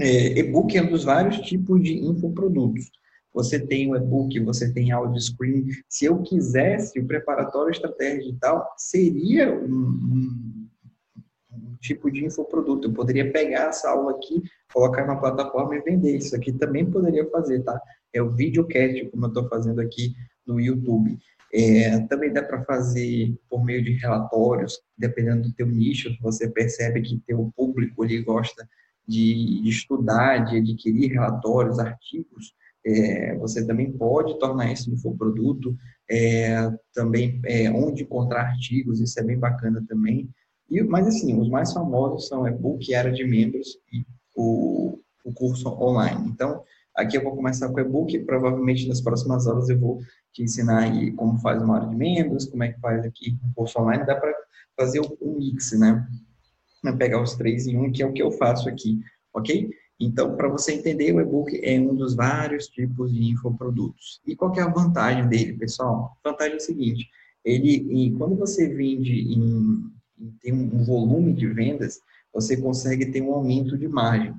É, e-book é um dos vários tipos de infoprodutos. Você tem o e-book, você tem áudio screen. Se eu quisesse, o preparatório estratégia digital seria um, um, um, tipo de infoproduto. Eu poderia pegar essa aula aqui, colocar na plataforma e vender. Isso aqui também poderia fazer, tá? É o videocast, como eu estou fazendo aqui no YouTube. É, também dá para fazer por meio de relatórios, dependendo do teu nicho, você percebe que teu público ele gosta de, estudar, de adquirir relatórios, artigos, é, você também pode tornar isso um infoproduto, é, também é, onde encontrar artigos, isso é bem bacana também. E, mas assim, os mais famosos são e-book, área de membros e o, o curso online. Então, aqui eu vou começar com e-book, provavelmente nas próximas aulas eu vou te ensinar aí como faz uma área de membros, como é que faz aqui o curso online, dá para fazer o mix, né? Pegar os três em um, que é o que eu faço aqui, ok? Então, para você entender, o e-book é um dos vários tipos de infoprodutos. E qual é a vantagem dele, pessoal? A vantagem é o seguinte, ele, quando você vende em, tem um volume de vendas, você consegue ter um aumento de margem.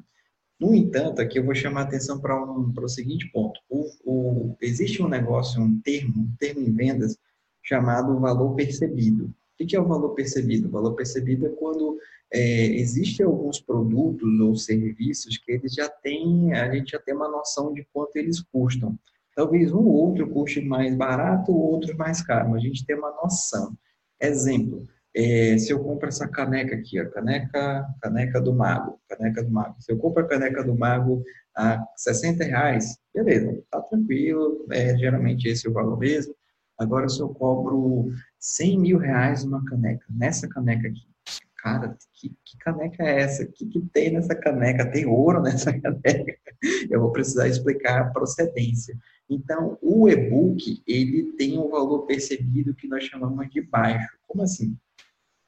No entanto, aqui eu vou chamar a atenção para um, para o seguinte ponto. O, o, existe um negócio, um termo, um termo em vendas, chamado valor percebido. O que é o valor percebido? O valor percebido é quando é, existem alguns produtos ou serviços que eles já têm, a gente já tem uma noção de quanto eles custam. Talvez um ou outro custe mais barato, ou outro mais caro, mas a gente tem uma noção. Exemplo, é, se eu compro essa caneca aqui, a caneca, caneca do mago, caneca do mago. Se eu compro a caneca do mago a 60 reais, beleza, tá tranquilo, é, geralmente esse é o valor mesmo. Agora, se eu cobro 100 mil reais uma caneca, nessa caneca aqui, cara, que, que caneca é essa? O que, que tem nessa caneca? Tem ouro nessa caneca? Eu vou precisar explicar a procedência. Então, o e-book, ele tem um valor percebido que nós chamamos de baixo. Como assim?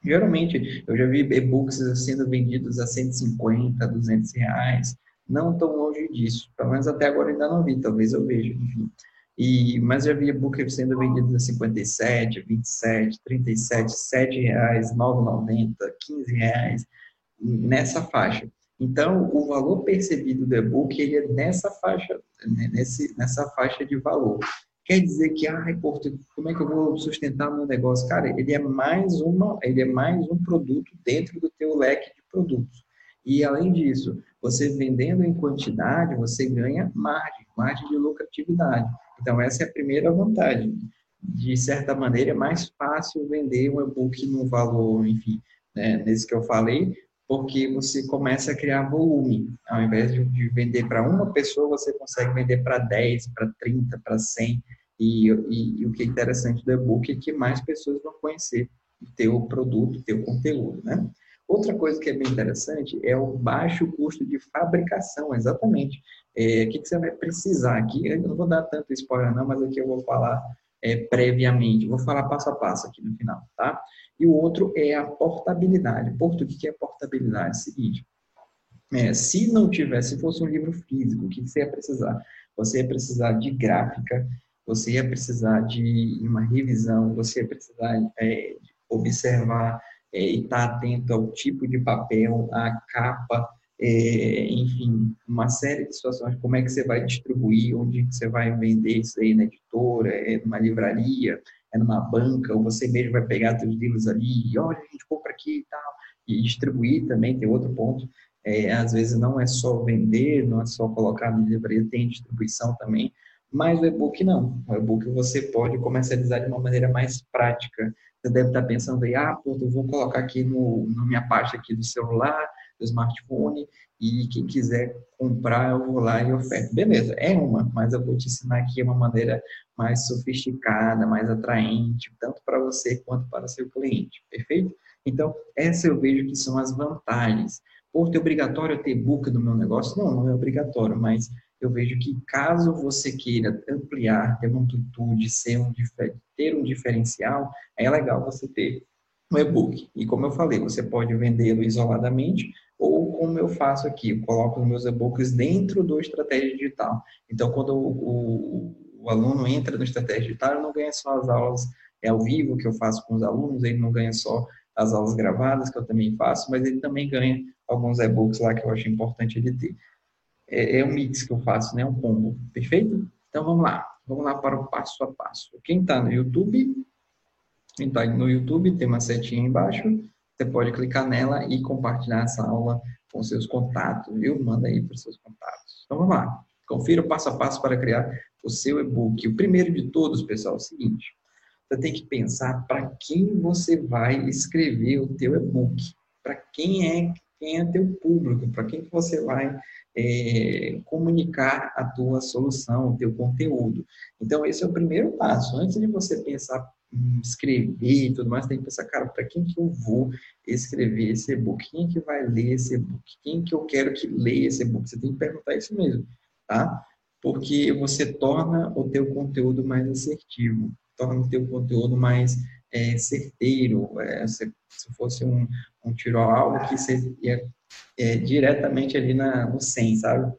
Geralmente, eu já vi e-books sendo vendidos a 150, 200 reais, não tão longe disso. Pelo menos até agora ainda não vi, talvez eu veja, enfim. E, mas já vi e-book sendo vendido a 57, 27, 37, 7 reais, 9,90, 15 reais, nessa faixa. Então, o valor percebido do e-book ele é nessa faixa, né, nesse, nessa faixa de valor. Quer dizer que, Porto, como é que eu vou sustentar meu negócio? Cara, ele é mais uma, ele é mais um produto dentro do teu leque de produtos. E além disso, você vendendo em quantidade, você ganha margem, margem de lucratividade. Então, essa é a primeira vantagem. De certa maneira, é mais fácil vender um e-book no valor, enfim, né, nesse que eu falei, porque você começa a criar volume. Ao invés de vender para uma pessoa, você consegue vender para 10, para 30, para 100. E, e, e, o que é interessante do e-book é que mais pessoas vão conhecer o teu produto, o teu conteúdo, né? Outra coisa que é bem interessante é o baixo custo de fabricação, exatamente. É, o que, que, você vai precisar aqui? Eu não vou dar tanto spoiler não, mas aqui eu vou falar é, previamente, vou falar passo a passo aqui no final, tá? E o outro é a portabilidade. Porto, o que é portabilidade? É o seguinte, é, se não tivesse, se fosse um livro físico, o que você ia precisar? Você ia precisar de gráfica, você ia precisar de uma revisão, você ia precisar é, observar é, e estar tá atento ao tipo de papel, à capa, é, enfim, uma série de situações, como é que você vai distribuir, onde você vai vender isso aí na editora, é numa livraria, é numa banca, ou você mesmo vai pegar seus livros ali, e olha, a gente compra aqui e tal, e distribuir também, tem outro ponto, é, às vezes não é só vender, não é só colocar na livraria, tem distribuição também, mas o e-book não. O e-book você pode comercializar de uma maneira mais prática. Você deve estar pensando aí, ah, pô, eu vou colocar aqui no, na minha parte aqui do celular, smartphone, e quem quiser comprar, eu vou lá e oferto. Beleza, é uma, mas eu vou te ensinar aqui uma maneira mais sofisticada, mais atraente, tanto para você quanto para seu cliente, perfeito? Então, essa eu vejo que são as vantagens. Por ter obrigatório ter book no meu negócio? Não, não é obrigatório, mas eu vejo que caso você queira ampliar, ter uma amplitude, ser um, ter um diferencial, é legal você ter um e-book. E como eu falei, você pode vendê-lo isoladamente ou como eu faço aqui, eu coloco os meus e-books dentro do Estratégia Digital. Então, quando o, o, o aluno entra no Estratégia Digital, ele não ganha só as aulas é ao vivo que eu faço com os alunos, ele não ganha só as aulas gravadas que eu também faço, mas ele também ganha alguns e-books lá que eu acho importante ele ter. é, é um mix que eu faço, né? Um combo, perfeito? Então vamos lá, vamos lá para o passo a passo. Quem está no YouTube, quem está no YouTube tem uma setinha embaixo, você pode clicar nela e compartilhar essa aula com seus contatos, viu? Manda aí para os seus contatos. Então vamos lá, confira o passo a passo para criar o seu e-book. O primeiro de todos, pessoal, é o seguinte, você tem que pensar para quem você vai escrever o teu e-book, para quem é quem é teu público, para quem que você vai é, comunicar a tua solução, o teu conteúdo. Então, esse é o primeiro passo. Antes de você pensar escrever e tudo mais, tem que pensar, cara, para quem que eu vou escrever esse e-book? Quem que vai ler esse e-book? Quem que eu quero que leia esse e-book? Você tem que perguntar isso mesmo, tá? Porque você torna o teu conteúdo mais assertivo, torna o teu conteúdo mais é, certeiro. É, se, se, fosse um, um tiro ao alvo, que você ia é, diretamente ali na, no 100, sabe?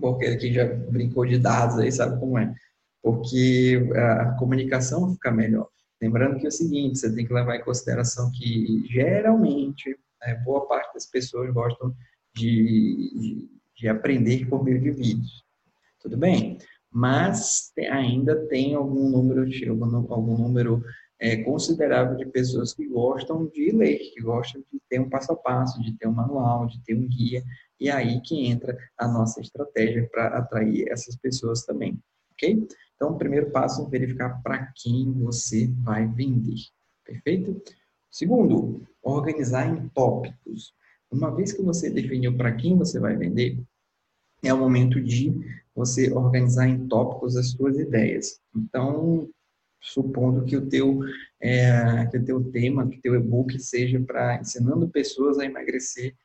Porque aqui já brincou de dados aí, sabe como é? Porque a comunicação fica melhor. Lembrando que é o seguinte, você tem que levar em consideração que geralmente, né, boa parte das pessoas gostam de, de, de aprender por meio de vídeos. Tudo bem? Mas ainda tem algum número, algum, algum número é, considerável de pessoas que gostam de ler, que gostam de ter um passo a passo, de ter um manual, de ter um guia, e aí que entra a nossa estratégia para atrair essas pessoas também, ok? Então, o primeiro passo é verificar para quem você vai vender, perfeito? Segundo, organizar em tópicos. Uma vez que você definiu para quem você vai vender, é o momento de você organizar em tópicos as suas ideias. Então, supondo que o teu, é, que o teu tema, que o teu e-book seja para ensinando pessoas a emagrecer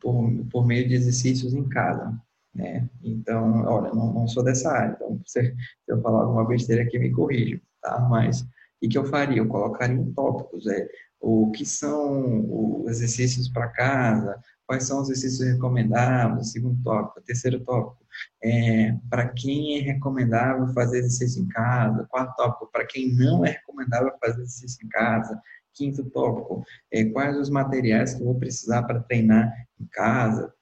por, por meio de exercícios em casa. Né? Então, olha, não, não sou dessa área, então se, eu falar alguma besteira aqui, me corrija, tá? Mas o que eu faria? Eu colocaria em tópicos, é, o que são os exercícios para casa, quais são os exercícios recomendáveis, segundo tópico, terceiro tópico, é, para quem é recomendável fazer exercício em casa, quarto tópico, para quem não é recomendável fazer exercício em casa, quinto tópico, é, quais os materiais que eu vou precisar para treinar em casa,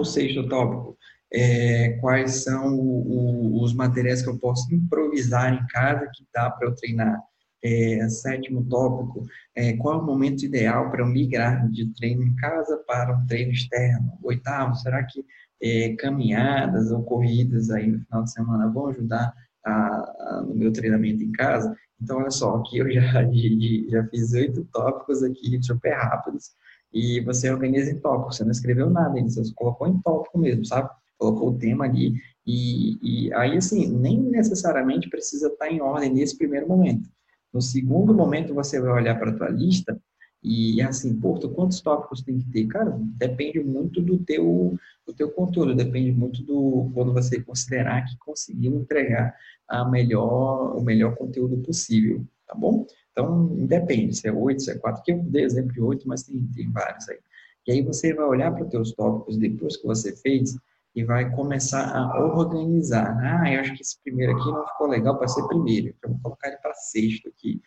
o sexto tópico, é, quais são o, o, os materiais que eu posso improvisar em casa que dá para eu treinar, é, sétimo tópico, é, qual é o momento ideal para eu migrar de treino em casa para um treino externo? Oitavo, será que é, caminhadas ou corridas aí no final de semana vão ajudar a, a, no meu treinamento em casa? Então, olha só, aqui eu já, de, já fiz oito tópicos aqui super rápidos e você organiza em tópicos, você não escreveu nada você colocou em tópico mesmo, sabe? Colocou o tema ali e, e aí, assim, nem necessariamente precisa estar em ordem nesse primeiro momento no segundo momento, você vai olhar para a tua lista e, assim, Porto, quantos tópicos tem que ter? Cara, depende muito do teu, do teu conteúdo, depende muito do quando você considerar que conseguiu entregar a melhor, o melhor conteúdo possível, tá bom? Então, depende, se é oito, se é quatro, que eu dei exemplo de oito, mas tem, tem vários aí. E aí você vai olhar para os teus tópicos depois que você fez e vai começar a organizar. Ah, eu acho que esse primeiro aqui não ficou legal para ser primeiro, então vou colocar ele para sexto aqui.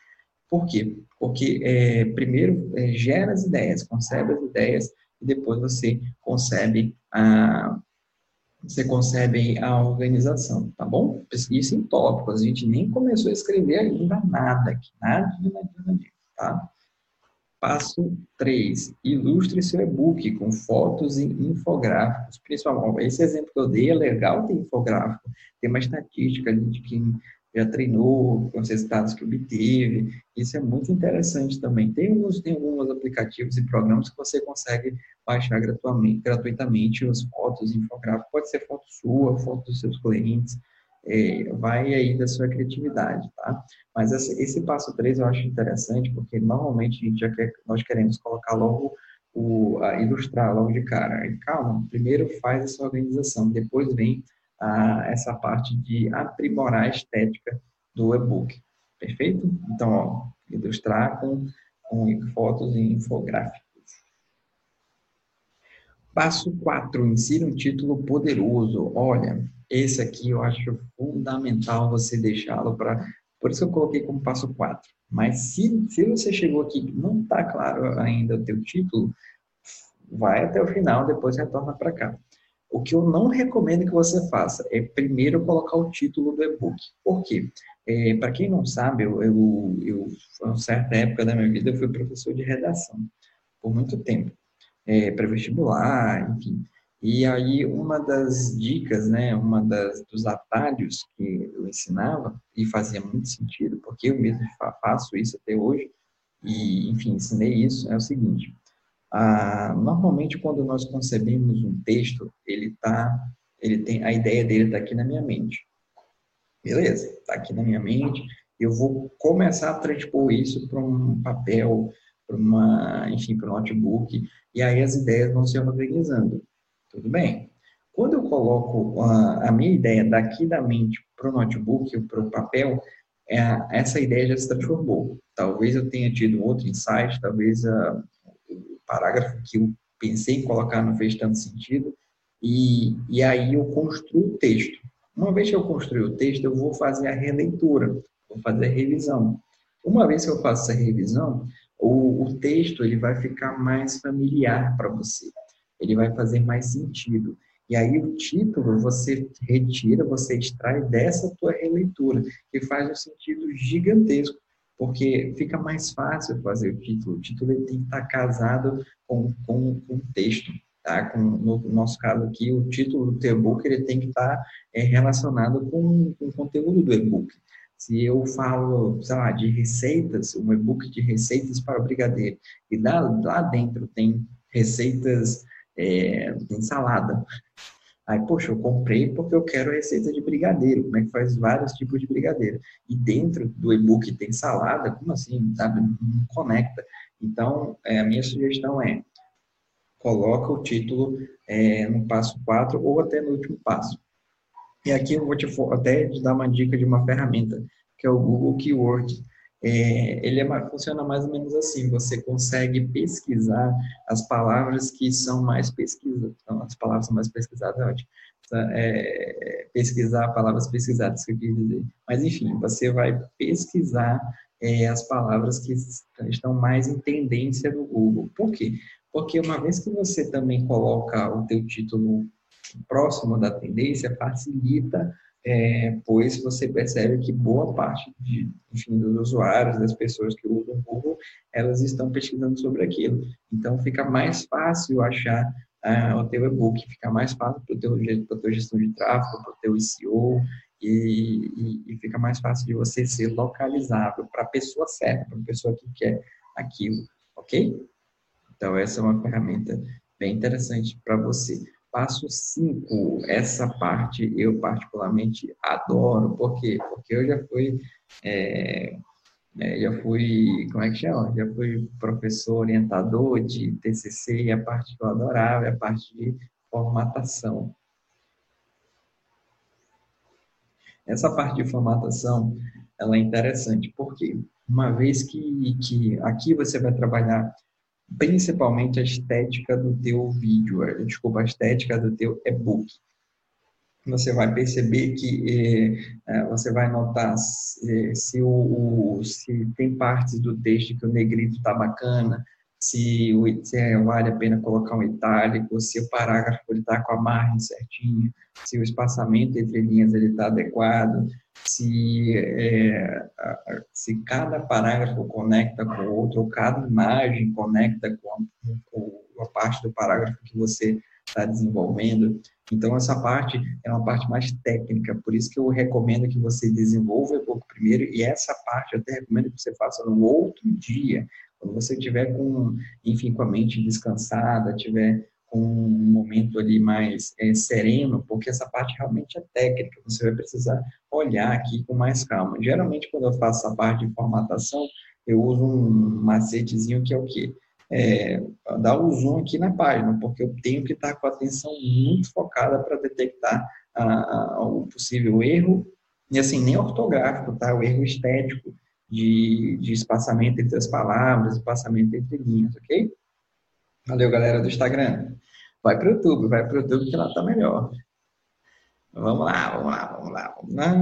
Por quê? Porque é, primeiro é, gera as ideias, concebe as ideias e depois você concebe a você concebe a organização, tá bom? Isso em tópicos, a gente nem começou a escrever ainda nada aqui, nada, nada, nada, tá? Passo 3. Ilustre seu e-book com fotos e infográficos. Principalmente, esse exemplo que eu dei é legal ter infográfico. Tem uma estatística de quem já treinou, com os resultados que obteve. Isso é muito interessante também. Tem alguns, tem alguns aplicativos e programas que você consegue baixar gratuitamente, gratuitamente as fotos, infográficos. Pode ser foto sua, foto dos seus clientes é, vai aí da sua criatividade, tá? Mas esse, esse passo 3 eu acho interessante, porque normalmente a gente já quer, nós queremos colocar logo o, ilustrar logo de cara. Calma, primeiro faz essa organização, depois vem a, essa parte de aprimorar a estética do e-book. Perfeito? Então, ó, ilustrar com, com fotos e infográficos. Passo 4, insira um título poderoso. Olha, esse aqui eu acho fundamental você deixá-lo para. Por isso eu coloquei como passo 4. Mas se, se você chegou aqui e não está claro ainda o teu título, vai até o final, depois retorna para cá. O que eu não recomendo que você faça é primeiro colocar o título do e-book. Por quê? É, Para quem não sabe, eu, eu, eu, uma certa época da minha vida, eu fui professor de redação por muito tempo, é, para vestibular, enfim. E aí uma das dicas, né, uma das, dos atalhos que eu ensinava e fazia muito sentido, porque eu mesmo faço isso até hoje e, enfim, ensinei isso, é o seguinte: ah, normalmente quando nós concebemos um texto, ele tá, ele tem a ideia dele está aqui na minha mente. Beleza? Está aqui na minha mente. Eu vou começar a transpor isso para um papel, para uma, enfim, para um notebook, e aí as ideias vão se organizando. Tudo bem? Quando eu coloco a, a minha ideia daqui da mente para o notebook, para o papel, é, essa ideia já se transformou. Talvez eu tenha tido outro insight, talvez a, o parágrafo que eu pensei em colocar não fez tanto sentido, e, e aí eu construo o texto. Uma vez que eu construí o texto, eu vou fazer a releitura, vou fazer a revisão. Uma vez que eu faço essa revisão, o, o texto ele vai ficar mais familiar para você, ele vai fazer mais sentido. E aí o título você retira, você extrai dessa tua releitura, que faz um sentido gigantesco, porque fica mais fácil fazer o título. O título ele tem que estar casado com, com, com o texto. Tá? Com, no nosso caso aqui, o título do e-book ele tem que estar é, relacionado com, com o conteúdo do e-book. Se eu falo, sei lá, de receitas, um e-book de receitas para o brigadeiro, e lá, lá dentro tem receitas é, tem salada. Aí, poxa, eu comprei porque eu quero receita de brigadeiro, como é que faz vários tipos de brigadeiro. E dentro do e-book tem salada, como assim, sabe? Não conecta. Então, é, a minha sugestão é, coloca o título é, no passo 4 ou até no último passo. E aqui eu vou te até te dar uma dica de uma ferramenta, que é o Google Keywords é, ele é, funciona mais ou menos assim, você consegue pesquisar as palavras que são mais pesquisadas, então, as palavras mais pesquisadas, é ótimo, é, pesquisar palavras pesquisadas, que eu quis dizer, mas enfim, você vai pesquisar é, as palavras que estão mais em tendência no Google, por quê? Porque uma vez que você também coloca o teu título próximo da tendência, facilita é, pois você percebe que boa parte de, enfim, dos usuários, das pessoas que usam o Google, elas estão pesquisando sobre aquilo. Então, fica mais fácil achar uh, o teu e-book, fica mais fácil para teu, teu gestão de tráfego, para o teu SEO, e, e, e, fica mais fácil de você ser localizável para a pessoa certa, para a pessoa que quer aquilo, ok? Então, essa é uma ferramenta bem interessante para você. Passo 5, essa parte eu particularmente adoro, por quê? Porque eu já fui, é, é, já fui, como é que chama? Já fui professor orientador de TCC e a parte que eu adorava é a parte de formatação. Essa parte de formatação, ela é interessante, porque uma vez que, que aqui você vai trabalhar principalmente a estética do teu vídeo, eh, desculpa, a estética do teu e-book. Você vai perceber que eh, eh, você vai notar se, se, o, se tem partes do texto que o negrito está bacana, se, se vale a pena colocar um itálico, se o parágrafo está com a margem certinha, se o espaçamento entre linhas está adequado, se, é, se cada parágrafo conecta com o outro, ou cada imagem conecta com a, com a parte do parágrafo que você está desenvolvendo. Então, essa parte é uma parte mais técnica, por isso que eu recomendo que você desenvolva um pouco primeiro, e essa parte eu até recomendo que você faça no outro dia, quando você tiver com, enfim, com a mente descansada, tiver com um momento ali mais é, sereno, porque essa parte realmente é técnica, você vai precisar olhar aqui com mais calma. Geralmente, quando eu faço essa parte de formatação, eu uso um macetezinho que é o quê? É, dar o zoom aqui na página, porque eu tenho que estar com a atenção muito focada para detectar o possível erro, e assim, nem ortográfico, tá? O erro estético de, de espaçamento entre as palavras, espaçamento entre linhas, ok? Valeu, galera do Instagram. Vai para o YouTube, vai para o YouTube que lá tá melhor. Vamos lá, vamos lá, vamos lá, vamos lá.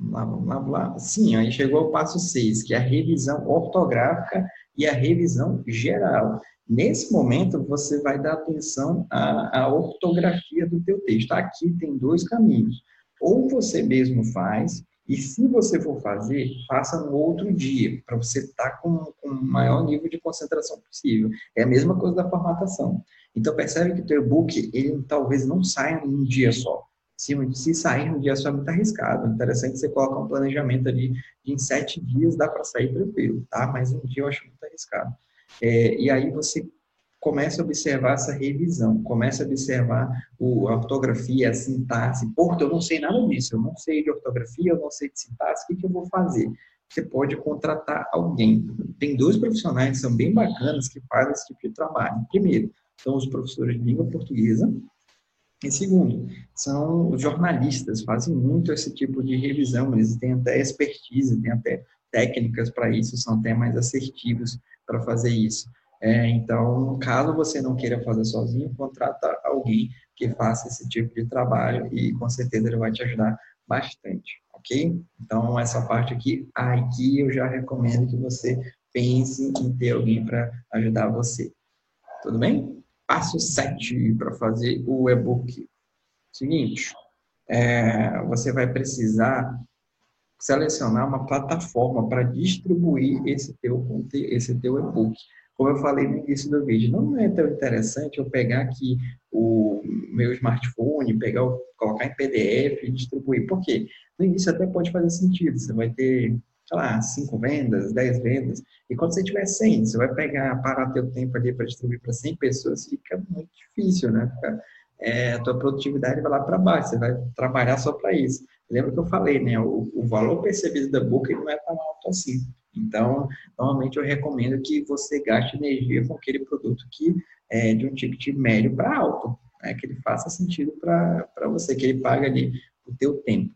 Vamos lá, lá, lá. Sim, aí chegou o passo 6, que é a revisão ortográfica e a revisão geral. Nesse momento, você vai dar atenção à, à ortografia do teu texto. Aqui tem dois caminhos. Ou você mesmo faz, e se você for fazer, faça no outro dia, para você estar tá com, com o maior nível de concentração possível. É a mesma coisa da formatação. Então, percebe que o teu e-book, ele talvez não saia em um dia só. Se, se sair no dia só, é muito arriscado. Interessante você colocar um planejamento ali de em sete dias dá para sair tranquilo, tá? Mas um dia eu acho muito arriscado. É, e aí você começa a observar essa revisão, começa a observar o, a ortografia, a sintaxe. Porra, eu não sei nada disso, eu não sei de ortografia, eu não sei de sintaxe, o que, que eu vou fazer? Você pode contratar alguém. Tem dois profissionais que são bem bacanas que fazem esse tipo de trabalho. Primeiro, são os professores de língua portuguesa, e segundo, são os jornalistas, fazem muito esse tipo de revisão, eles têm até expertise, têm até técnicas para isso, são até mais assertivos para fazer isso. É, então, caso você não queira fazer sozinho, contrata alguém que faça esse tipo de trabalho e com certeza ele vai te ajudar bastante, ok? Então, essa parte aqui, aqui eu já recomendo que você pense em ter alguém para ajudar você. Tudo bem? Passo 7 para fazer o e-book. Seguinte, é, você vai precisar selecionar uma plataforma para distribuir esse teu, esse teu e-book. Como eu falei no início do vídeo, não é tão interessante eu pegar aqui o meu smartphone, pegar, colocar em PDF e distribuir. Por quê? No início até pode fazer sentido. Você vai ter sei lá, cinco vendas, dez vendas. E quando você tiver 100, você vai pegar, parar teu tempo ali para distribuir para 100 pessoas, fica muito difícil, né? Fica, é, a tua produtividade vai lá para baixo, você vai trabalhar só para isso. Lembra que eu falei, né? O, o valor percebido da boca não é tão alto assim. Então, normalmente eu recomendo que você gaste energia com aquele produto que é de um ticket médio para alto, né? que ele faça sentido para você, que ele paga ali o teu tempo.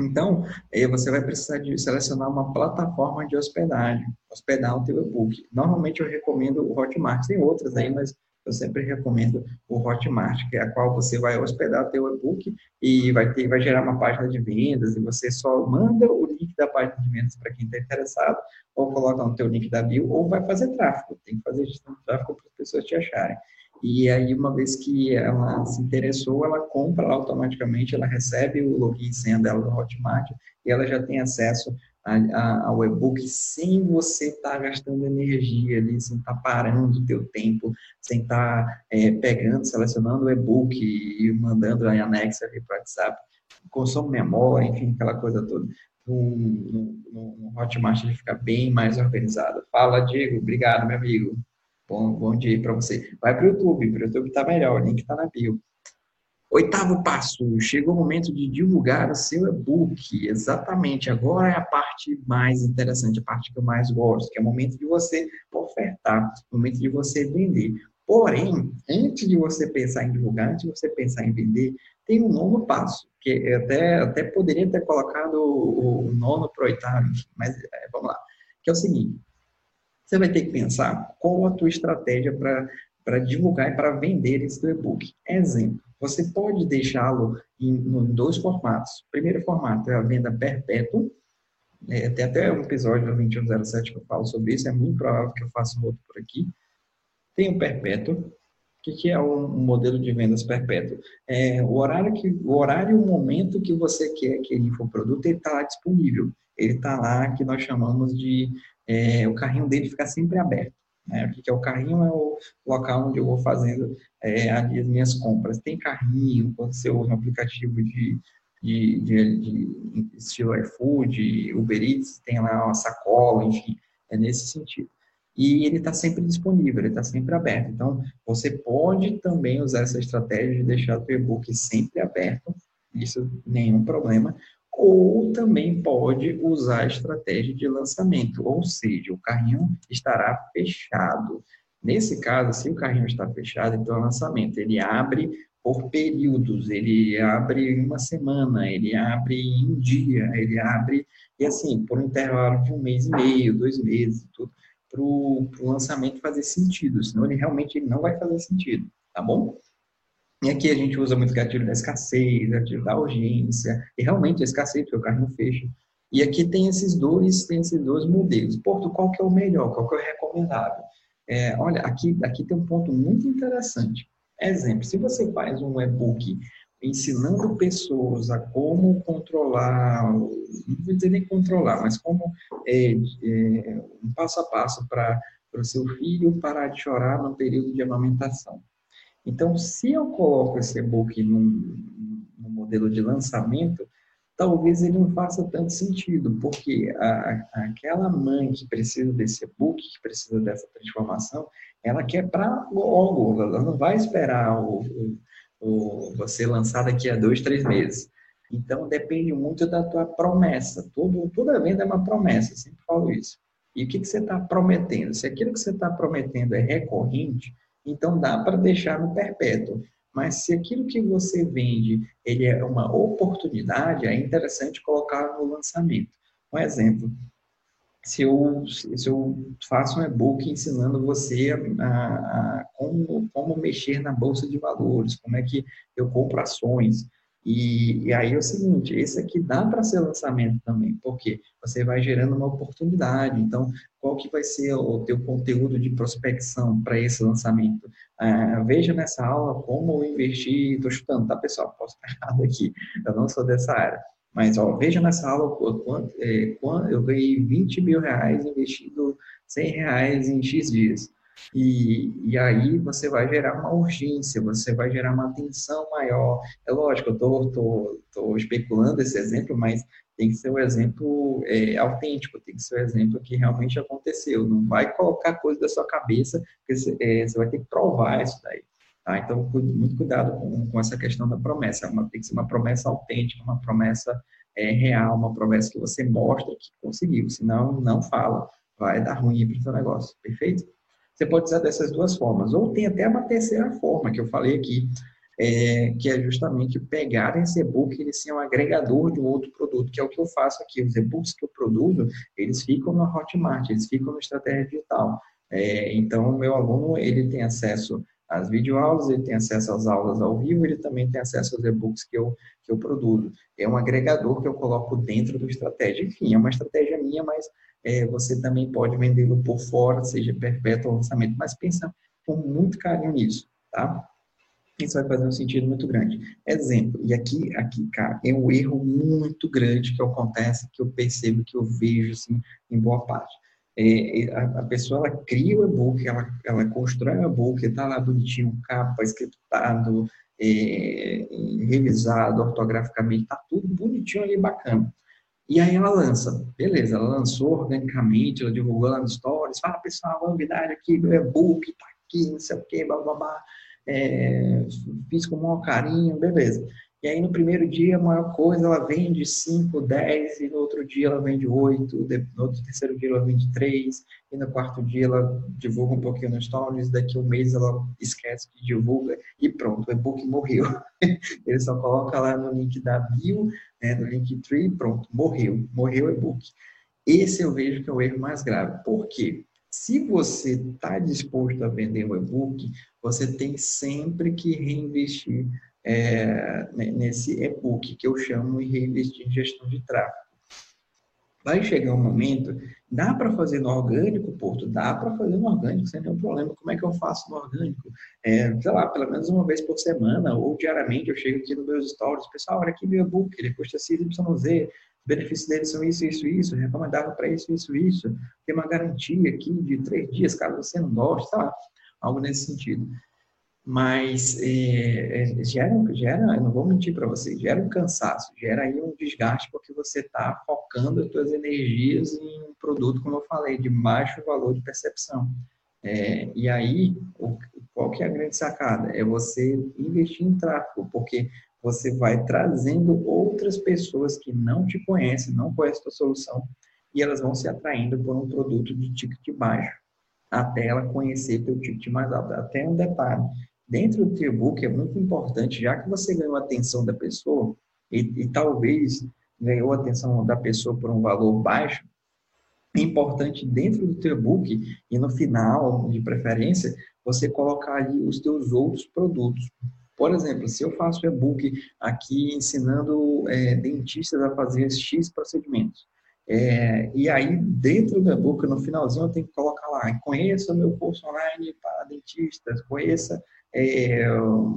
Então, você vai precisar de selecionar uma plataforma de hospedagem, hospedar o teu e-book. Normalmente eu recomendo o Hotmart, tem outras aí, mas eu sempre recomendo o Hotmart, que é a qual você vai hospedar teu e-book e vai ter, vai gerar uma página de vendas e você só manda o link da página de vendas para quem está interessado, ou coloca no teu link da bio, ou vai fazer tráfego. Tem que fazer gestão de tráfego para as pessoas te acharem. E aí, uma vez que ela se interessou, ela compra automaticamente, ela recebe o login e senha dela do Hotmart e ela já tem acesso a, ao e-book sem você estar tá gastando energia ali, sem estar tá parando o teu tempo, sem estar tá, é, pegando, selecionando o e-book e mandando em anexo ali para o WhatsApp, consome memória, enfim, aquela coisa toda. No, no, no Hotmart ele fica bem mais organizado. Fala, Diego. Obrigado, meu amigo. Bom, bom dia para você. Vai para o YouTube, para o YouTube está melhor, o link está na bio. Oitavo passo, chegou o momento de divulgar o seu e-book. Exatamente, agora é a parte mais interessante, a parte que eu mais gosto, que é o momento de você ofertar, o momento de você vender. Porém, antes de você pensar em divulgar, antes de você pensar em vender, tem um novo passo, que até, até poderia ter colocado o, o nono para o oitavo, mas é, vamos lá, que é o seguinte, você vai ter que pensar qual a tua estratégia para divulgar e para vender esse e-book. Exemplo, você pode deixá-lo em, em, dois formatos. O primeiro formato é a venda perpétua. É, tem até um episódio no 2107 que eu falo sobre isso. É muito provável que eu faça um outro por aqui. Tem o perpétuo. O que, que é um, modelo de vendas perpétuo? É o horário que o horário o momento que você quer que ele infoproduto está lá disponível. Ele está lá que nós chamamos de é, o carrinho dele fica sempre aberto. Né? O que é o carrinho? É o local onde eu vou fazendo é, as minhas compras. Tem carrinho, quando você usa um aplicativo de, de, de, de estilo iFood, Uber Eats, tem lá uma sacola, enfim, é nesse sentido. E ele está sempre disponível, ele está sempre aberto. Então, você pode também usar essa estratégia de deixar o e-book sempre aberto, isso nenhum problema, ou também pode usar a estratégia de lançamento, ou seja, o carrinho estará fechado. Nesse caso, se o carrinho está fechado, então é lançamento. Ele abre por períodos, ele abre uma semana, ele abre em um dia, ele abre, e assim, por um intervalo de um mês e meio, dois meses, tudo, para o lançamento fazer sentido, senão ele realmente ele não vai fazer sentido, tá bom? E aqui a gente usa muito gatilho da escassez, gatilho da urgência, e realmente a escassez, porque o carro não fecha. E aqui tem esses dois, tem esses dois modelos. Porto, qual que é o melhor, qual que é o recomendável? É, olha, aqui, aqui tem um ponto muito interessante. Exemplo, se você faz um e-book ensinando pessoas a como controlar, não vou dizer nem controlar, mas como é, é, um passo a passo para o seu filho parar de chorar no período de amamentação. Então, se eu coloco esse e-book num, num modelo de lançamento, talvez ele não faça tanto sentido, porque a, aquela mãe que precisa desse e-book, que precisa dessa transformação, ela quer para logo, ela não vai esperar o, o, o, você lançar daqui a dois, três meses. Então, depende muito da tua promessa. Todo, toda venda é uma promessa, sempre falo isso. E o que, que você está prometendo? Se aquilo que você está prometendo é recorrente, então dá para deixar no perpétuo. Mas se aquilo que você vende ele é uma oportunidade, é interessante colocar no lançamento. Um exemplo, se eu, se eu faço um e-book ensinando você a, a, como, como mexer na bolsa de valores, como é que eu compro ações, e, e, aí é o seguinte, esse aqui dá para ser lançamento também, porque você vai gerando uma oportunidade. Então, qual que vai ser o teu conteúdo de prospecção para esse lançamento? Ah, veja nessa aula como investir, estou chutando, tá pessoal? Posso estar errado aqui, eu não sou dessa área. Mas ó, veja nessa aula quanto, é, quando eu ganhei 20 mil reais investindo 100 reais em X dias. E, e aí você vai gerar uma urgência, você vai gerar uma atenção maior. É lógico, eu estou tô, tô, especulando esse exemplo, mas tem que ser um exemplo é, autêntico, tem que ser um exemplo que realmente aconteceu. Não vai colocar coisa da sua cabeça, porque você, é, vai ter que provar isso daí. Tá? Então, muito cuidado com, com essa questão da promessa. Uma, tem que ser uma promessa autêntica, uma promessa é, real, uma promessa que você mostra que conseguiu. Senão, não fala. Vai dar ruim para o seu negócio. Perfeito? Você pode usar dessas duas formas. Ou tem até uma terceira forma que eu falei aqui, é, que é justamente pegar esse e-book e ser um agregador de um outro produto, que é o que eu faço aqui. Os e-books que eu produzo, eles ficam no Hotmart, eles ficam no Estratégia Digital. É, então, o meu aluno, ele tem acesso às videoaulas, ele tem acesso às aulas ao vivo, ele também tem acesso aos e-books que eu, que eu produzo. É um agregador que eu coloco dentro do estratégia. Enfim, é uma estratégia minha, mas é, você também pode vendê-lo por fora, seja perpétuo lançamento, mas pensa com muito carinho nisso, tá? Isso vai fazer um sentido muito grande. Exemplo, e aqui, aqui, cara, é um erro muito grande que acontece, que eu percebo, que eu vejo, assim, em boa parte. A, pessoa, ela cria o e-book, ela, ela constrói o e-book, está lá bonitinho, capa, scriptado, é, revisado ortograficamente, está tudo bonitinho ali, bacana. E aí ela lança, beleza, ela lançou organicamente, ela divulgou lá no Stories, fala, pessoal, novidade aqui, meu e-book, tá aqui, não sei o que, blá, blá, blá. É, fiz com o maior carinho, beleza. E aí no primeiro dia, a maior coisa, ela vende 5, 10, e no outro dia ela vende 8, no outro terceiro dia ela vende 3, e no quarto dia ela divulga um pouquinho no Stories, daqui a um mês ela esquece que divulga, e pronto, o e-book morreu. Ele só coloca lá no link da bio, né, no Linktree, pronto, morreu, morreu o e-book. Esse eu vejo que é o erro mais grave. Por quê? Se você está disposto a vender o e-book, você tem sempre que reinvestir é, nesse e-book que eu chamo de reinvestir em gestão de tráfego. Vai chegar um momento, dá para fazer no orgânico, Porto? Dá para fazer no orgânico, sem nenhum problema. Como é que eu faço no orgânico? É, sei lá, pelo menos uma vez por semana ou diariamente eu chego aqui nos meus stories, pessoal, olha aqui meu e-book, ele custa XYZ, os benefícios dele são isso, isso, isso, recomendável para isso, isso, isso. Tem uma garantia aqui de três dias, caso você não goste, sei lá, algo nesse sentido mas é, é, gera, gera, não vou mentir para vocês, gera um cansaço, gera aí um desgaste porque você está focando as suas energias em um produto, como eu falei, de baixo valor de percepção. É, e aí, o, qual que é a grande sacada? É você investir em tráfego, porque você vai trazendo outras pessoas que não te conhecem, não conhecem a sua solução, e elas vão se atraindo por um produto de ticket baixo, até ela conhecer teu ticket mais alto. Até um detalhe, Dentro do e-book é muito importante, já que você ganhou a atenção da pessoa e, e talvez ganhou a atenção da pessoa por um valor baixo, é importante dentro do teu e-book e no final, de preferência, você colocar ali os teus outros produtos. Por exemplo, se eu faço e-book aqui ensinando é, dentistas a fazer X procedimentos, É, e aí, dentro do e-book, no finalzinho, eu tenho que colocar lá, conheça o meu curso online para dentistas, conheça é,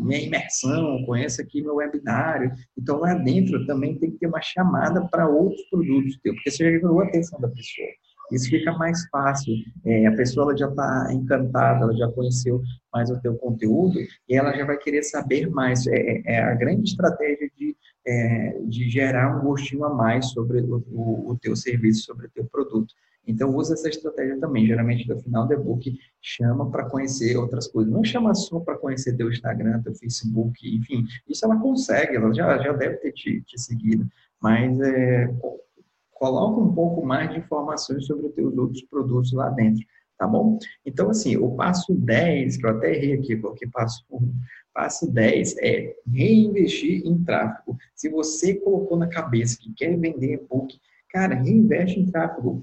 minha imersão, conheça aqui meu webinário. Então, lá dentro também tem que ter uma chamada para outros produtos teu, porque você já ganhou a atenção da pessoa. Isso fica mais fácil. É, a pessoa ela já está encantada, ela já conheceu mais o teu conteúdo e ela já vai querer saber mais. É, é, é a grande estratégia de, é, de gerar um gostinho a mais sobre o, o, o teu serviço, sobre o teu produto. Então, usa essa estratégia também. Geralmente, no final do e-book, chama para conhecer outras coisas. Não chama só para conhecer teu Instagram, teu Facebook, enfim. Isso ela consegue, ela já, já deve ter te, te seguido. Mas é, coloca um pouco mais de informações sobre os teus outros produtos lá dentro, tá bom? Então, assim, o passo 10, que eu até errei aqui, coloquei passo 1. Passo 10 é reinvestir em tráfego. Se você colocou na cabeça que quer vender e-book, cara, reinveste em tráfego.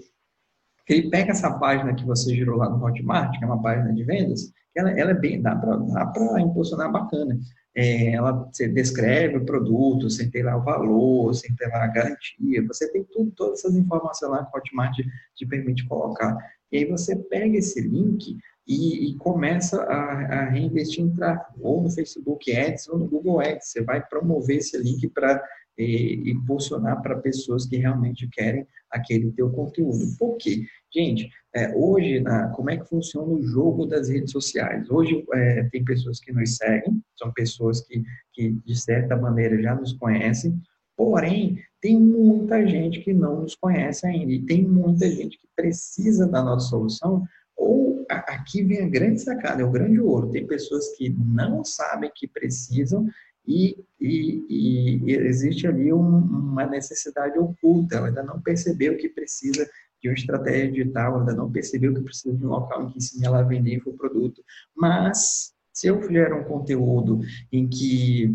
Ele pega essa página que você gerou lá no Hotmart, que é uma página de vendas, ela, ela é bem, dá para impulsionar bacana é, ela você descreve o produto, você tem lá o valor, você tem lá a garantia, você tem tudo, todas essas informações lá que o Hotmart te permite colocar. E aí você pega esse link e, e começa a, a, reinvestir em tráfego, ou no Facebook Ads ou no Google Ads. Você vai promover esse link para e impulsionar para pessoas que realmente querem aquele teu conteúdo. Por quê? Gente, é, hoje, na, como é que funciona o jogo das redes sociais? Hoje é, tem pessoas que nos seguem, são pessoas que, que, de certa maneira, já nos conhecem, porém, tem muita gente que não nos conhece ainda, e tem muita gente que precisa da nossa solução, ou aqui vem a grande sacada, é o grande ouro. Tem pessoas que não sabem que precisam e, e, e existe ali um, uma necessidade oculta, ela ainda não percebeu que precisa de uma estratégia digital, ainda não percebeu que precisa de um local em que ensine ela a vender o produto. Mas, se eu fizer um conteúdo em que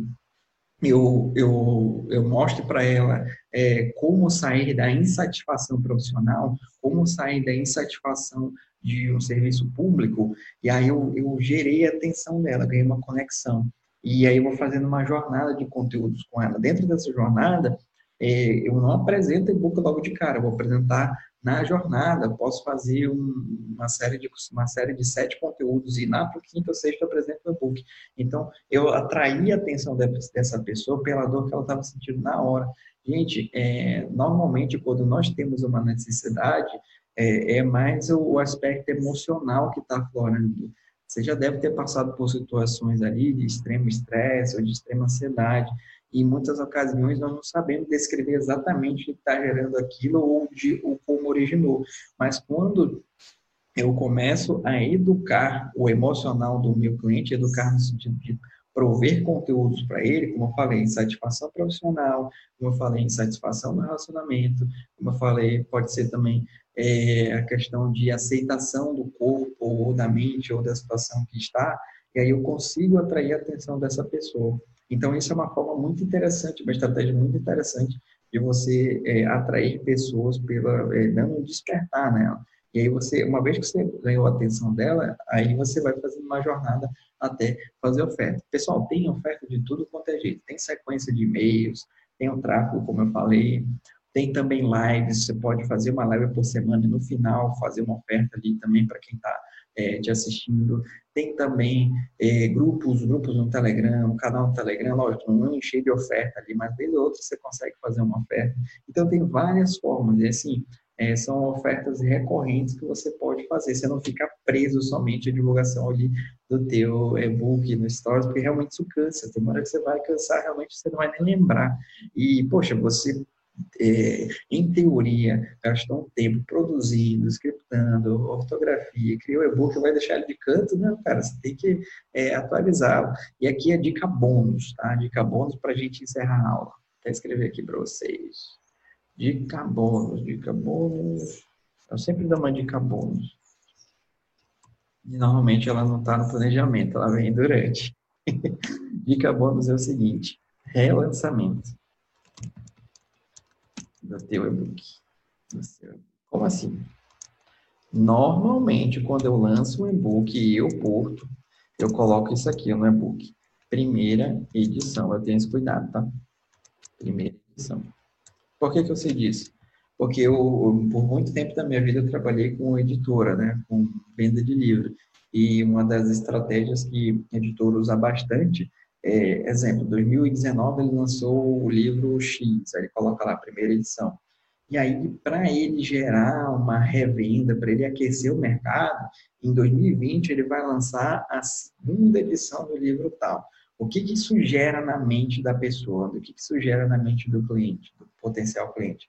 eu, eu, eu mostro para ela é, como sair da insatisfação profissional, como sair da insatisfação de um serviço público, e aí eu, eu gerei a atenção dela, ganhei uma conexão. E aí eu vou fazendo uma jornada de conteúdos com ela. Dentro dessa jornada, é, eu não apresento e-book logo de cara, eu vou apresentar na jornada, posso fazer um, uma, série de, uma série de sete conteúdos e na quinta ou sexta eu apresento o e-book. Então, eu atraí a atenção dessa pessoa pela dor que ela estava sentindo na hora. Gente, é, normalmente quando nós temos uma necessidade, é, é mais o, o aspecto emocional que está aflorando. Você já deve ter passado por situações ali de extremo estresse ou de extrema ansiedade. E muitas ocasiões nós não sabemos descrever exatamente o que está gerando aquilo ou, de, ou como originou. Mas quando eu começo a educar o emocional do meu cliente, educar no sentido de prover conteúdos para ele, como eu falei, insatisfação profissional, como eu falei, insatisfação no relacionamento, como eu falei, pode ser também é, a questão de aceitação do corpo ou da mente ou da situação que está, e aí eu consigo atrair a atenção dessa pessoa. Então, isso é uma forma muito interessante, uma estratégia muito interessante de você é, atrair pessoas pela, é, despertar nela. E aí você, uma vez que você ganhou a atenção dela, aí você vai fazendo uma jornada até fazer oferta. Pessoal, tem oferta de tudo quanto é jeito. Tem sequência de e-mails, tem o tráfego, como eu falei, tem também lives, você pode fazer uma live por semana e no final fazer uma oferta ali também para quem está é, te assistindo. Tem também é, grupos, grupos no Telegram, um canal no Telegram, lógico, não encher de oferta ali, mas vez ou você consegue fazer uma oferta. Então tem várias formas, e assim, é, são ofertas recorrentes que você pode fazer. Você não fica preso somente à divulgação ali do teu e-book no Stories, porque realmente isso cansa. Tem uma hora que você vai cansar, realmente você não vai nem lembrar. E, poxa, você é, em teoria, gastou um tempo produzindo, scriptando, ortografia, criou e-book, vai deixar ele de canto? Não, cara, você tem que é, atualizá-lo. E aqui é dica bônus, tá? Dica bônus para a gente encerrar a aula. Vou escrever aqui para vocês. Dica bônus, dica bônus. Eu sempre dou uma dica bônus. E normalmente ela não está no planejamento, ela vem durante. dica bônus é o seguinte: relançamento do teu e-book. Como assim? Normalmente, quando eu lanço um e-book e eu porto, eu coloco isso aqui no e-book. Primeira edição. Eu tenho esse cuidado, tá? Primeira edição. Por que, que eu sei disso? porque eu, por muito tempo da minha vida, eu trabalhei com editora, né, com venda de livro. E uma das estratégias que a editora usa bastante é, exemplo, 2019 ele lançou o livro X, aí ele coloca lá a primeira edição. E aí, para ele gerar uma revenda, para ele aquecer o mercado, em 2020 ele vai lançar a segunda edição do livro tal. O que, que isso gera na mente da pessoa? O que, que isso gera na mente do cliente, do potencial cliente?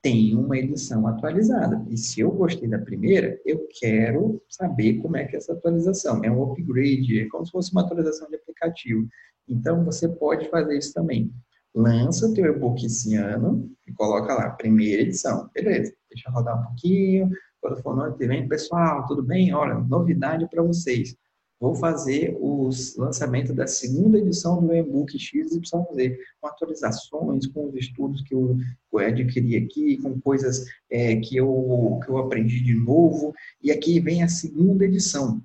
Tem uma edição atualizada. E se eu gostei da primeira, eu quero saber como é que é essa atualização. É um upgrade, é como se fosse uma atualização de aplicativo. Então, você pode fazer isso também. Lança o teu e-book esse ano e coloca lá, primeira edição. Beleza, deixa rodar um pouquinho. Quando for no ano que vem, pessoal, tudo bem? Olha, novidade para vocês. Vou fazer o lançamento da segunda edição do e-book XYZ, com atualizações, com os estudos que eu, adquiri aqui, com coisas é, que, eu, que eu aprendi de novo. E aqui vem a segunda edição.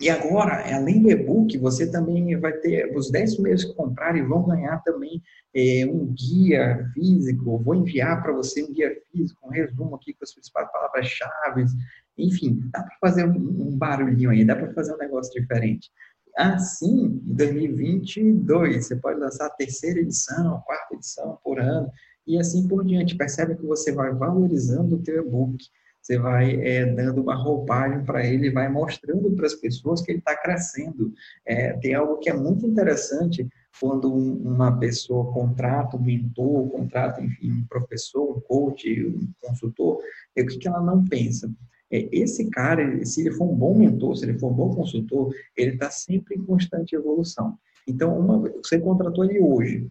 E agora, além do e-book, você também vai ter, os 10 primeiros que comprarem vão ganhar também é, um guia físico. Vou enviar para você um guia físico, um resumo aqui com as principais palavras-chave. Enfim, dá para fazer um, barulhinho aí, dá para fazer um negócio diferente. Assim, em 2022, você pode lançar a terceira edição, a quarta edição por ano, e assim por diante. Percebe que você vai valorizando o teu e-book você vai é, dando uma roupagem para ele, vai mostrando para as pessoas que ele está crescendo. É, tem algo que é muito interessante quando um, uma pessoa contrata um mentor, contrata, enfim, um professor, um coach, um consultor, é o que, que ela não pensa? É, esse cara, se ele for um bom mentor, se ele for um bom consultor, ele está sempre em constante evolução. Então, uma, você contratou ele hoje,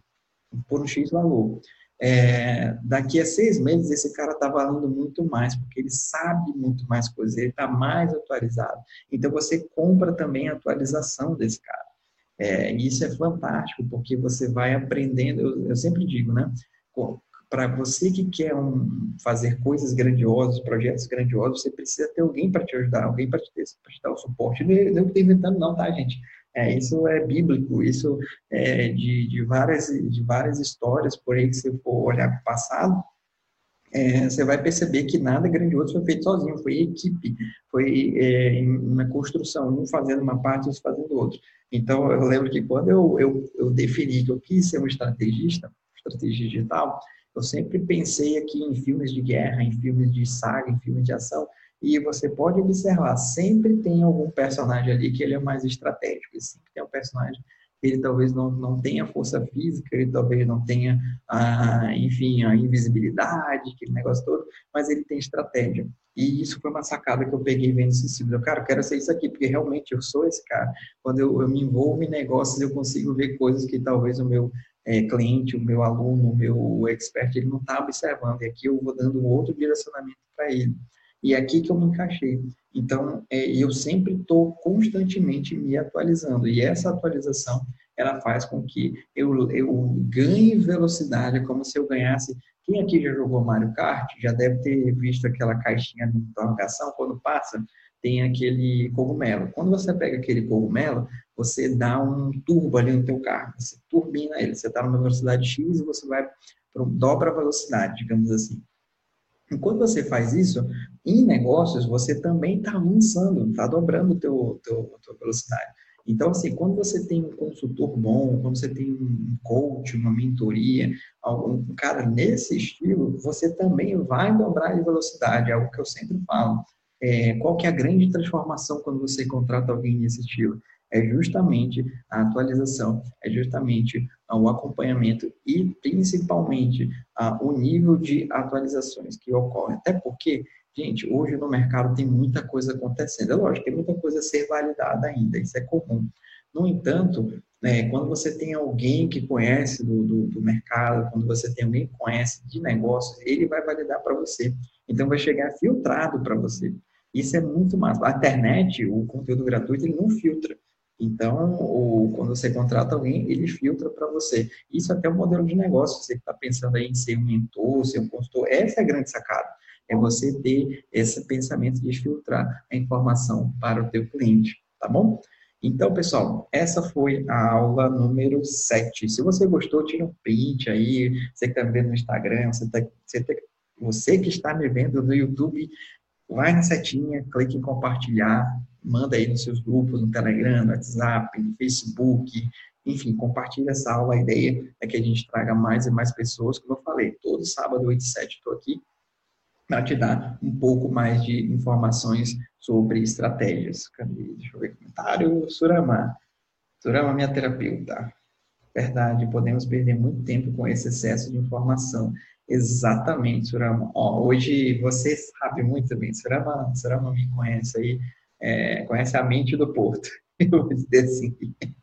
por um X valor é, daqui a seis meses esse cara está valendo muito mais, porque ele sabe muito mais coisas, ele está mais atualizado. Então você compra também a atualização desse cara. É, e isso é fantástico, porque você vai aprendendo, eu, eu sempre digo, né? Para você que quer um, fazer coisas grandiosas, projetos grandiosos, você precisa ter alguém para te ajudar, alguém para te, te, dar o suporte. Não estou inventando, não, tá, gente? É, isso é bíblico, isso é de, de, várias, de várias histórias por aí que você for olhar para o passado, é, você vai perceber que nada grandioso foi feito sozinho, foi equipe, foi é, uma construção, um fazendo uma parte, outro fazendo outra. Então, eu lembro que quando eu, eu, eu defini que eu quis ser um estrategista, estrategista digital, eu sempre pensei aqui em filmes de guerra, em filmes de saga, em filmes de ação, e você pode observar, sempre tem algum personagem ali que ele é mais estratégico, sempre tem um personagem que ele talvez não, não tenha força física, ele talvez não tenha, a, enfim, a invisibilidade, aquele negócio todo, mas ele tem estratégia. E isso foi uma sacada que eu peguei vendo esse filme. Eu, cara, eu quero ser isso aqui, porque realmente eu sou esse cara. Quando eu, eu me envolvo em negócios, eu consigo ver coisas que talvez o meu é, cliente, o meu aluno, o meu expert, ele não está observando. E aqui eu vou dando outro direcionamento para ele. E é aqui que eu me encaixei. Então, é, eu sempre estou constantemente me atualizando. E essa atualização, ela faz com que eu, eu ganhe velocidade, como se eu ganhasse... Quem aqui já jogou Mario Kart já deve ter visto aquela caixinha de interrogação, quando passa, tem aquele cogumelo. Quando você pega aquele cogumelo, você dá um turbo ali no teu carro, você turbina ele, você está numa velocidade X e você vai dobra a velocidade, digamos assim. E quando você faz isso, em negócios, você também está avançando, está dobrando a teu, teu, tua velocidade. Então, assim, quando você tem um consultor bom, quando você tem um coach, uma mentoria, algum cara nesse estilo, você também vai dobrar de velocidade, é algo que eu sempre falo. É, qual que é a grande transformação quando você contrata alguém nesse estilo? É justamente a atualização, é justamente o acompanhamento e principalmente o nível de atualizações que ocorre. Até porque, gente, hoje no mercado tem muita coisa acontecendo. É lógico, tem muita coisa a ser validada ainda, isso é comum. No entanto, né, quando você tem alguém que conhece do, do, do, mercado, quando você tem alguém que conhece de negócios, ele vai validar para você. Então, vai chegar filtrado para você. Isso é muito massa. A internet, o conteúdo gratuito, ele não filtra. Então, quando você contrata alguém, ele filtra para você. Isso até é um modelo de negócio. Você que está pensando aí em ser um mentor, ser um consultor, essa é a grande sacada. É você ter esse pensamento de filtrar a informação para o teu cliente, tá bom? Então, pessoal, essa foi a aula número 7. Se você gostou, tira um print aí. Você que está vendo no Instagram, você, tá, você Você que está me vendo no YouTube, vai na setinha, clique em compartilhar, manda aí nos seus grupos, no Telegram, no WhatsApp, no Facebook, enfim, compartilha essa aula. A ideia é que a gente traga mais e mais pessoas, como eu falei, todo sábado, 8 e 7, estou aqui para te dar um pouco mais de informações sobre estratégias. Deixa eu ver comentário. Surama. Surama, minha terapeuta. Verdade, podemos perder muito tempo com esse excesso de informação. Exatamente, Surama. Ó, hoje você sabe muito bem, Surama, Surama me conhece aí, é, conhece a mente do Porto. Eu vou dizer assim,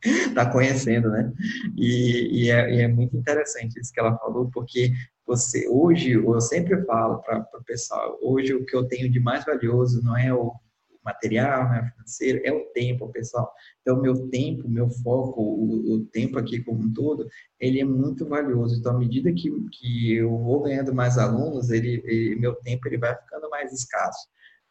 está conhecendo, né? E, e, é, e, é, muito interessante isso que ela falou, porque você, hoje, eu sempre falo para o pessoal, hoje o que eu tenho de mais valioso não é o material, não é financeiro, é o tempo, pessoal. Então, meu tempo, meu foco, o, o, tempo aqui como um todo, ele é muito valioso. Então, à medida que, que eu vou ganhando mais alunos, ele, ele meu tempo ele vai ficando mais escasso.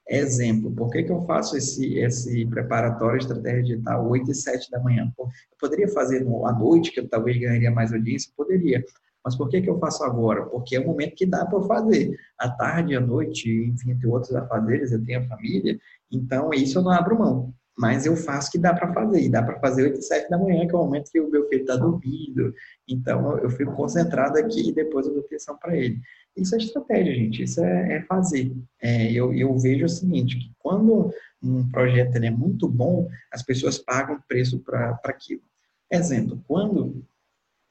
Exemplo, por que, que eu faço esse, esse preparatório estratégia digital 8 e 7 da manhã? Eu poderia fazer à noite, que eu talvez ganharia mais audiência? Poderia. Mas por que, que eu faço agora? Porque é o momento que dá para fazer. À tarde, à noite, enfim, tem outros afazeres, eu tenho a família, então isso eu não abro mão. Mas eu faço o que dá para fazer, e dá para fazer 8 e 7 da manhã, que é o momento que o meu filho está dormindo. Então eu fico concentrado aqui e depois eu dou atenção para ele. Isso é estratégia, gente, isso é, é fazer. É, eu, eu vejo o seguinte, que quando um projeto é muito bom, as pessoas pagam preço para aquilo. Exemplo, quando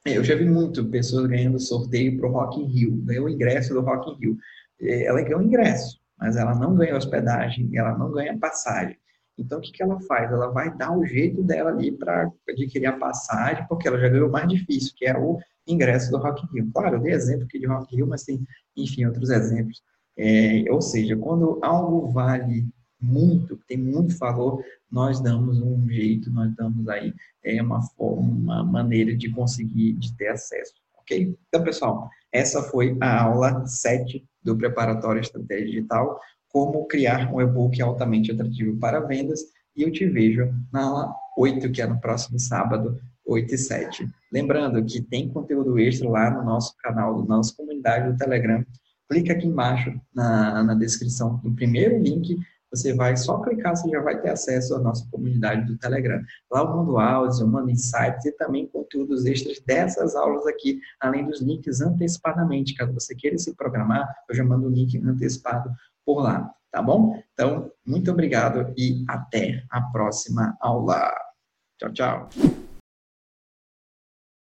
é, eu já vi muito pessoas ganhando sorteio para o Rock in Rio, ganhou o ingresso do Rock in Rio. É, ela ganhou o ingresso, mas ela não ganha hospedagem, ela não ganha passagem. Então, o que, que ela faz? Ela vai dar o jeito dela ali para adquirir a passagem, porque ela já ganhou o mais difícil, que é o ingresso do Rock in Rio. Claro, eu dei exemplo aqui de Rock in Rio, mas tem, enfim, outros exemplos. É, ou seja, quando algo vale muito, tem muito valor, nós damos um jeito, nós damos aí é, uma, forma, uma maneira de conseguir, de ter acesso, ok? Então, pessoal, essa foi a aula 7 do Preparatório Estratégia Digital, como criar um e-book altamente atrativo para vendas, e eu te vejo na aula 8, que é no próximo sábado, 8 e 7. Lembrando que tem conteúdo extra lá no nosso canal, na nossa comunidade do Telegram. Clica aqui embaixo na, na descrição do primeiro link você vai só clicar, você já vai ter acesso à nossa comunidade do Telegram. Lá eu mando áudios, eu mando insights e também conteúdos extras dessas aulas aqui, além dos links antecipadamente. Caso você queira se programar, eu já mando o link antecipado por lá, tá bom? Então, muito obrigado e até a próxima aula. Tchau, tchau.